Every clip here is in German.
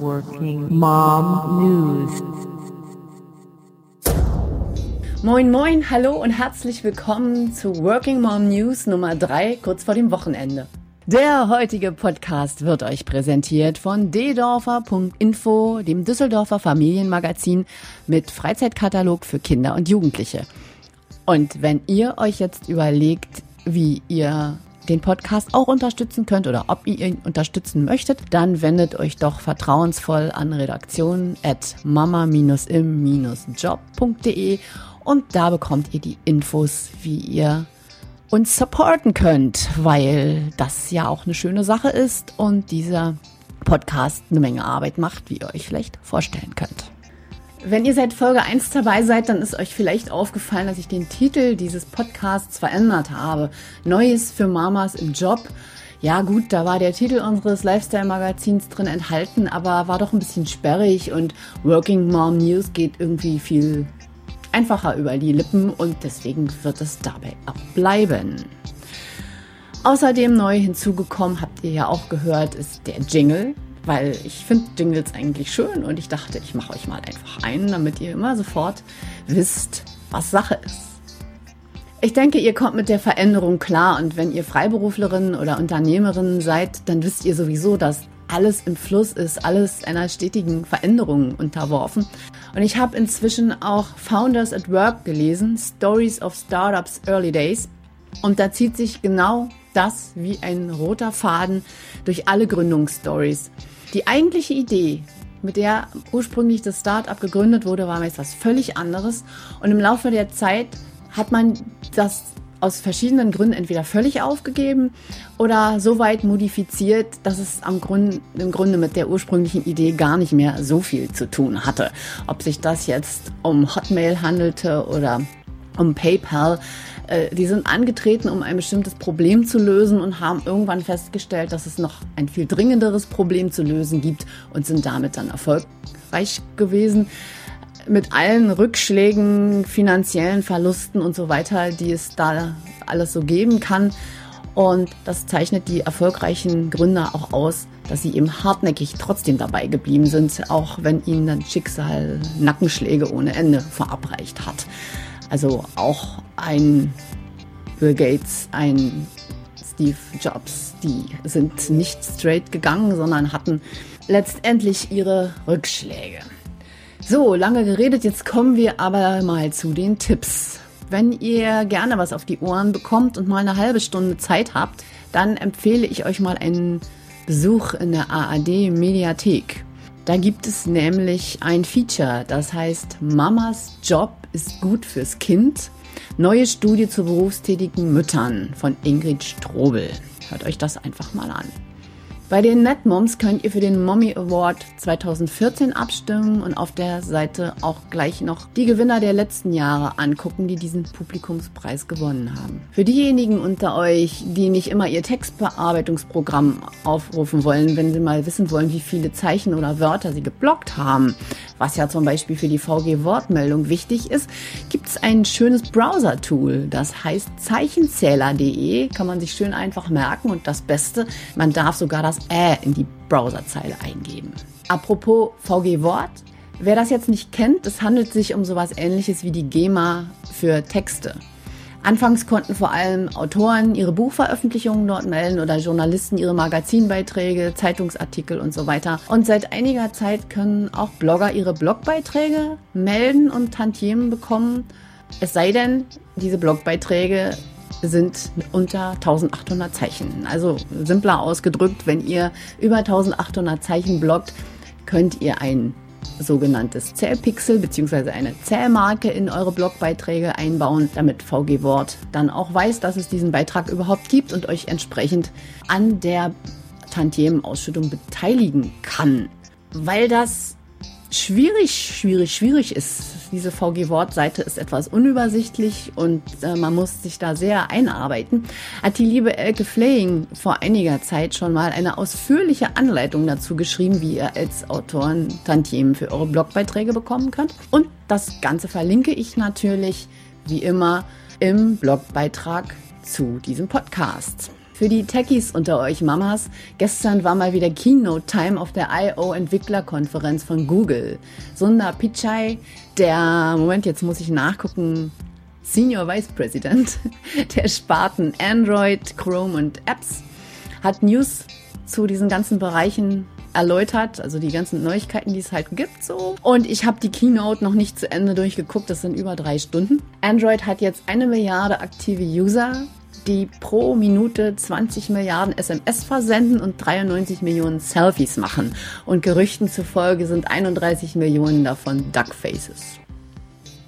Working Mom News. Moin, moin, hallo und herzlich willkommen zu Working Mom News Nummer 3, kurz vor dem Wochenende. Der heutige Podcast wird euch präsentiert von ddorfer.info, dem Düsseldorfer Familienmagazin mit Freizeitkatalog für Kinder und Jugendliche. Und wenn ihr euch jetzt überlegt, wie ihr den Podcast auch unterstützen könnt oder ob ihr ihn unterstützen möchtet, dann wendet euch doch vertrauensvoll an redaktion at mama-im-job.de und da bekommt ihr die Infos, wie ihr uns supporten könnt, weil das ja auch eine schöne Sache ist und dieser Podcast eine Menge Arbeit macht, wie ihr euch vielleicht vorstellen könnt. Wenn ihr seit Folge 1 dabei seid, dann ist euch vielleicht aufgefallen, dass ich den Titel dieses Podcasts verändert habe. Neues für Mamas im Job. Ja gut, da war der Titel unseres Lifestyle-Magazins drin enthalten, aber war doch ein bisschen sperrig und Working Mom News geht irgendwie viel einfacher über die Lippen und deswegen wird es dabei auch bleiben. Außerdem neu hinzugekommen, habt ihr ja auch gehört, ist der Jingle weil ich finde Jingles eigentlich schön und ich dachte, ich mache euch mal einfach einen, damit ihr immer sofort wisst, was Sache ist. Ich denke, ihr kommt mit der Veränderung klar und wenn ihr Freiberuflerin oder Unternehmerin seid, dann wisst ihr sowieso, dass alles im Fluss ist, alles einer stetigen Veränderung unterworfen. Und ich habe inzwischen auch Founders at Work gelesen, Stories of Startups Early Days. Und da zieht sich genau das wie ein roter Faden durch alle Gründungsstories. Die eigentliche Idee, mit der ursprünglich das Startup gegründet wurde, war etwas völlig anderes. Und im Laufe der Zeit hat man das aus verschiedenen Gründen entweder völlig aufgegeben oder so weit modifiziert, dass es am Grund, im Grunde mit der ursprünglichen Idee gar nicht mehr so viel zu tun hatte. Ob sich das jetzt um Hotmail handelte oder um PayPal, äh, die sind angetreten, um ein bestimmtes Problem zu lösen und haben irgendwann festgestellt, dass es noch ein viel dringenderes Problem zu lösen gibt und sind damit dann erfolgreich gewesen. Mit allen Rückschlägen, finanziellen Verlusten und so weiter, die es da alles so geben kann. Und das zeichnet die erfolgreichen Gründer auch aus, dass sie eben hartnäckig trotzdem dabei geblieben sind, auch wenn ihnen dann Schicksal Nackenschläge ohne Ende verabreicht hat. Also auch ein Bill Gates, ein Steve Jobs, die sind nicht straight gegangen, sondern hatten letztendlich ihre Rückschläge. So, lange geredet, jetzt kommen wir aber mal zu den Tipps. Wenn ihr gerne was auf die Ohren bekommt und mal eine halbe Stunde Zeit habt, dann empfehle ich euch mal einen Besuch in der AAD Mediathek. Da gibt es nämlich ein Feature, das heißt Mamas Job ist gut fürs Kind. Neue Studie zu berufstätigen Müttern von Ingrid Strobel. Hört euch das einfach mal an. Bei den NetMoms könnt ihr für den Mommy Award 2014 abstimmen und auf der Seite auch gleich noch die Gewinner der letzten Jahre angucken, die diesen Publikumspreis gewonnen haben. Für diejenigen unter euch, die nicht immer ihr Textbearbeitungsprogramm aufrufen wollen, wenn sie mal wissen wollen, wie viele Zeichen oder Wörter sie geblockt haben, was ja zum Beispiel für die VG-Wortmeldung wichtig ist, gibt es ein schönes Browser-Tool. Das heißt zeichenzähler.de, kann man sich schön einfach merken und das Beste, man darf sogar das Ä in die Browserzeile eingeben. Apropos VG-Wort, wer das jetzt nicht kennt, es handelt sich um sowas ähnliches wie die GEMA für Texte. Anfangs konnten vor allem Autoren ihre Buchveröffentlichungen dort melden oder Journalisten ihre Magazinbeiträge, Zeitungsartikel und so weiter. Und seit einiger Zeit können auch Blogger ihre Blogbeiträge melden und Tantiemen bekommen. Es sei denn, diese Blogbeiträge sind unter 1800 Zeichen. Also simpler ausgedrückt, wenn ihr über 1800 Zeichen bloggt, könnt ihr ein sogenanntes Zählpixel bzw. eine Zählmarke in eure Blogbeiträge einbauen, damit VG Wort dann auch weiß, dass es diesen Beitrag überhaupt gibt und euch entsprechend an der Tantiemenausschüttung beteiligen kann. Weil das schwierig, schwierig, schwierig ist. Diese VG-Wort-Seite ist etwas unübersichtlich und äh, man muss sich da sehr einarbeiten. Hat die liebe Elke Flaying vor einiger Zeit schon mal eine ausführliche Anleitung dazu geschrieben, wie ihr als Autoren Tantiemen für eure Blogbeiträge bekommen könnt. Und das Ganze verlinke ich natürlich wie immer im Blogbeitrag zu diesem Podcast. Für die Techies unter euch Mamas, gestern war mal wieder Keynote Time auf der I.O. Entwicklerkonferenz von Google. Sundar Pichai, der, Moment, jetzt muss ich nachgucken, Senior Vice President der Sparten Android, Chrome und Apps, hat News zu diesen ganzen Bereichen erläutert, also die ganzen Neuigkeiten, die es halt gibt so. Und ich habe die Keynote noch nicht zu Ende durchgeguckt, das sind über drei Stunden. Android hat jetzt eine Milliarde aktive User, die pro Minute 20 Milliarden SMS versenden und 93 Millionen Selfies machen. Und Gerüchten zufolge sind 31 Millionen davon Duckfaces.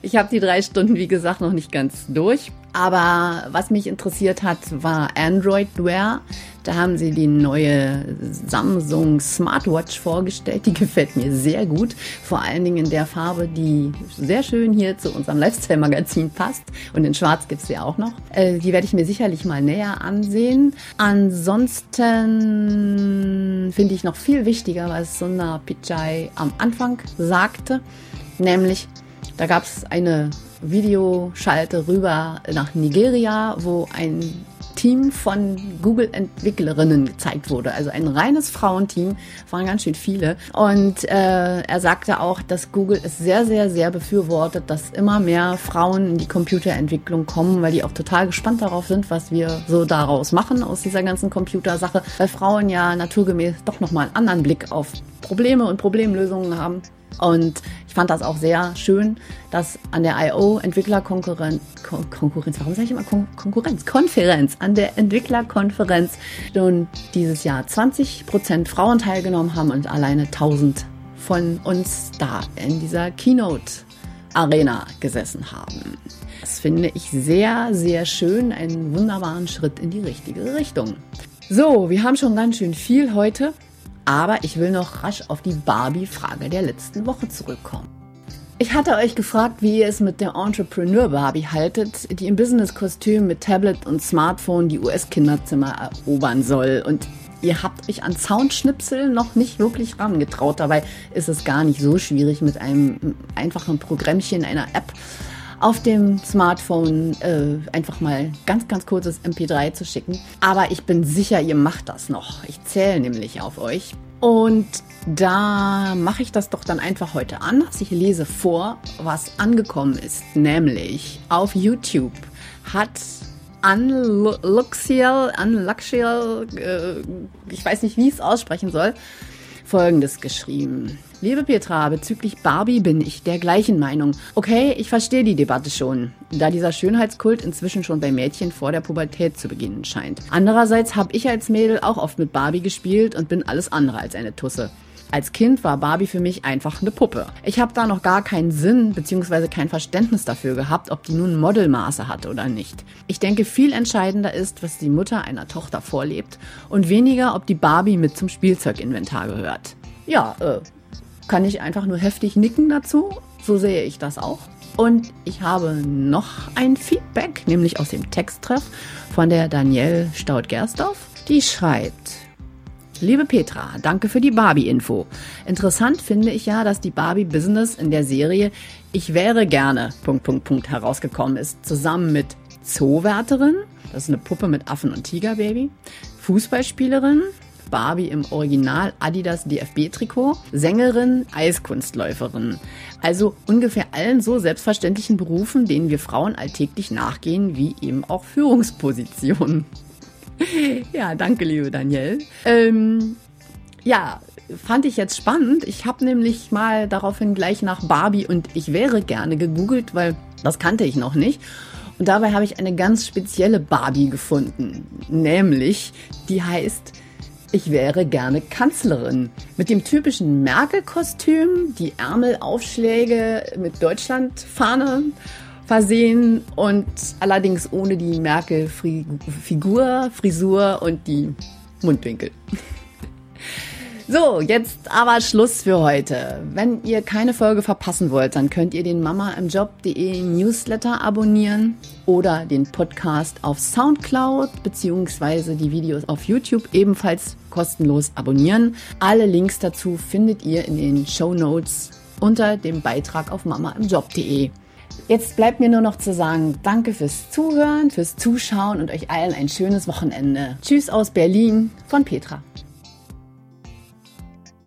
Ich habe die drei Stunden, wie gesagt, noch nicht ganz durch. Aber was mich interessiert hat, war Android Wear. Da haben sie die neue Samsung Smartwatch vorgestellt. Die gefällt mir sehr gut. Vor allen Dingen in der Farbe, die sehr schön hier zu unserem Lifestyle-Magazin passt. Und in Schwarz gibt es sie auch noch. Äh, die werde ich mir sicherlich mal näher ansehen. Ansonsten finde ich noch viel wichtiger, was Sundar Pichai am Anfang sagte. Nämlich, da gab es eine Videoschalte rüber nach Nigeria, wo ein Team von Google-Entwicklerinnen gezeigt wurde. Also ein reines Frauenteam, waren ganz schön viele. Und äh, er sagte auch, dass Google es sehr, sehr, sehr befürwortet, dass immer mehr Frauen in die Computerentwicklung kommen, weil die auch total gespannt darauf sind, was wir so daraus machen aus dieser ganzen Computersache, weil Frauen ja naturgemäß doch nochmal einen anderen Blick auf Probleme und Problemlösungen haben. Und ich fand das auch sehr schön, dass an der I.O. Entwicklerkonkurrenz, Kon Konkurrenz, warum sage ich immer Kon Konkurrenz? Konferenz, an der Entwicklerkonferenz nun dieses Jahr 20 Prozent Frauen teilgenommen haben und alleine 1000 von uns da in dieser Keynote Arena gesessen haben. Das finde ich sehr, sehr schön, einen wunderbaren Schritt in die richtige Richtung. So, wir haben schon ganz schön viel heute. Aber ich will noch rasch auf die Barbie-Frage der letzten Woche zurückkommen. Ich hatte euch gefragt, wie ihr es mit der Entrepreneur Barbie haltet, die im Business-Kostüm mit Tablet und Smartphone die US-Kinderzimmer erobern soll. Und ihr habt euch an Soundschnipsel noch nicht wirklich rangetraut. Dabei ist es gar nicht so schwierig, mit einem einfachen Programmchen, einer App auf dem Smartphone äh, einfach mal ganz, ganz kurzes MP3 zu schicken. Aber ich bin sicher, ihr macht das noch. Ich zähle nämlich auf euch. Und da mache ich das doch dann einfach heute anders. Ich lese vor, was angekommen ist. Nämlich auf YouTube hat Unluxial, Unluxial, äh, ich weiß nicht, wie ich es aussprechen soll, Folgendes geschrieben. Liebe Petra, bezüglich Barbie bin ich der gleichen Meinung. Okay, ich verstehe die Debatte schon, da dieser Schönheitskult inzwischen schon bei Mädchen vor der Pubertät zu beginnen scheint. Andererseits habe ich als Mädel auch oft mit Barbie gespielt und bin alles andere als eine Tusse. Als Kind war Barbie für mich einfach eine Puppe. Ich habe da noch gar keinen Sinn bzw. kein Verständnis dafür gehabt, ob die nun Modelmaße hat oder nicht. Ich denke, viel entscheidender ist, was die Mutter einer Tochter vorlebt und weniger, ob die Barbie mit zum Spielzeuginventar gehört. Ja, äh, kann ich einfach nur heftig nicken dazu. So sehe ich das auch. Und ich habe noch ein Feedback, nämlich aus dem Texttreff von der Danielle Staud-Gersdorf. Die schreibt, Liebe Petra, danke für die Barbie-Info. Interessant finde ich ja, dass die Barbie-Business in der Serie Ich wäre gerne Punkt, Punkt, Punkt herausgekommen ist, zusammen mit Zoowärterin, das ist eine Puppe mit Affen und Tigerbaby, Fußballspielerin, Barbie im Original Adidas DFB-Trikot, Sängerin, Eiskunstläuferin. Also ungefähr allen so selbstverständlichen Berufen, denen wir Frauen alltäglich nachgehen, wie eben auch Führungspositionen. ja, danke, liebe Danielle. Ähm, ja, fand ich jetzt spannend. Ich habe nämlich mal daraufhin gleich nach Barbie und ich wäre gerne gegoogelt, weil das kannte ich noch nicht. Und dabei habe ich eine ganz spezielle Barbie gefunden. Nämlich, die heißt Ich wäre gerne Kanzlerin. Mit dem typischen Merkel-Kostüm, die Ärmelaufschläge mit Deutschlandfahne versehen und allerdings ohne die Merkel-Figur, Frisur und die Mundwinkel. So, jetzt aber Schluss für heute. Wenn ihr keine Folge verpassen wollt, dann könnt ihr den Mama im Job.de Newsletter abonnieren oder den Podcast auf Soundcloud beziehungsweise die Videos auf YouTube ebenfalls kostenlos abonnieren. Alle Links dazu findet ihr in den Show Notes unter dem Beitrag auf mamaimjob.de. Jetzt bleibt mir nur noch zu sagen, danke fürs Zuhören, fürs Zuschauen und euch allen ein schönes Wochenende. Tschüss aus Berlin von Petra.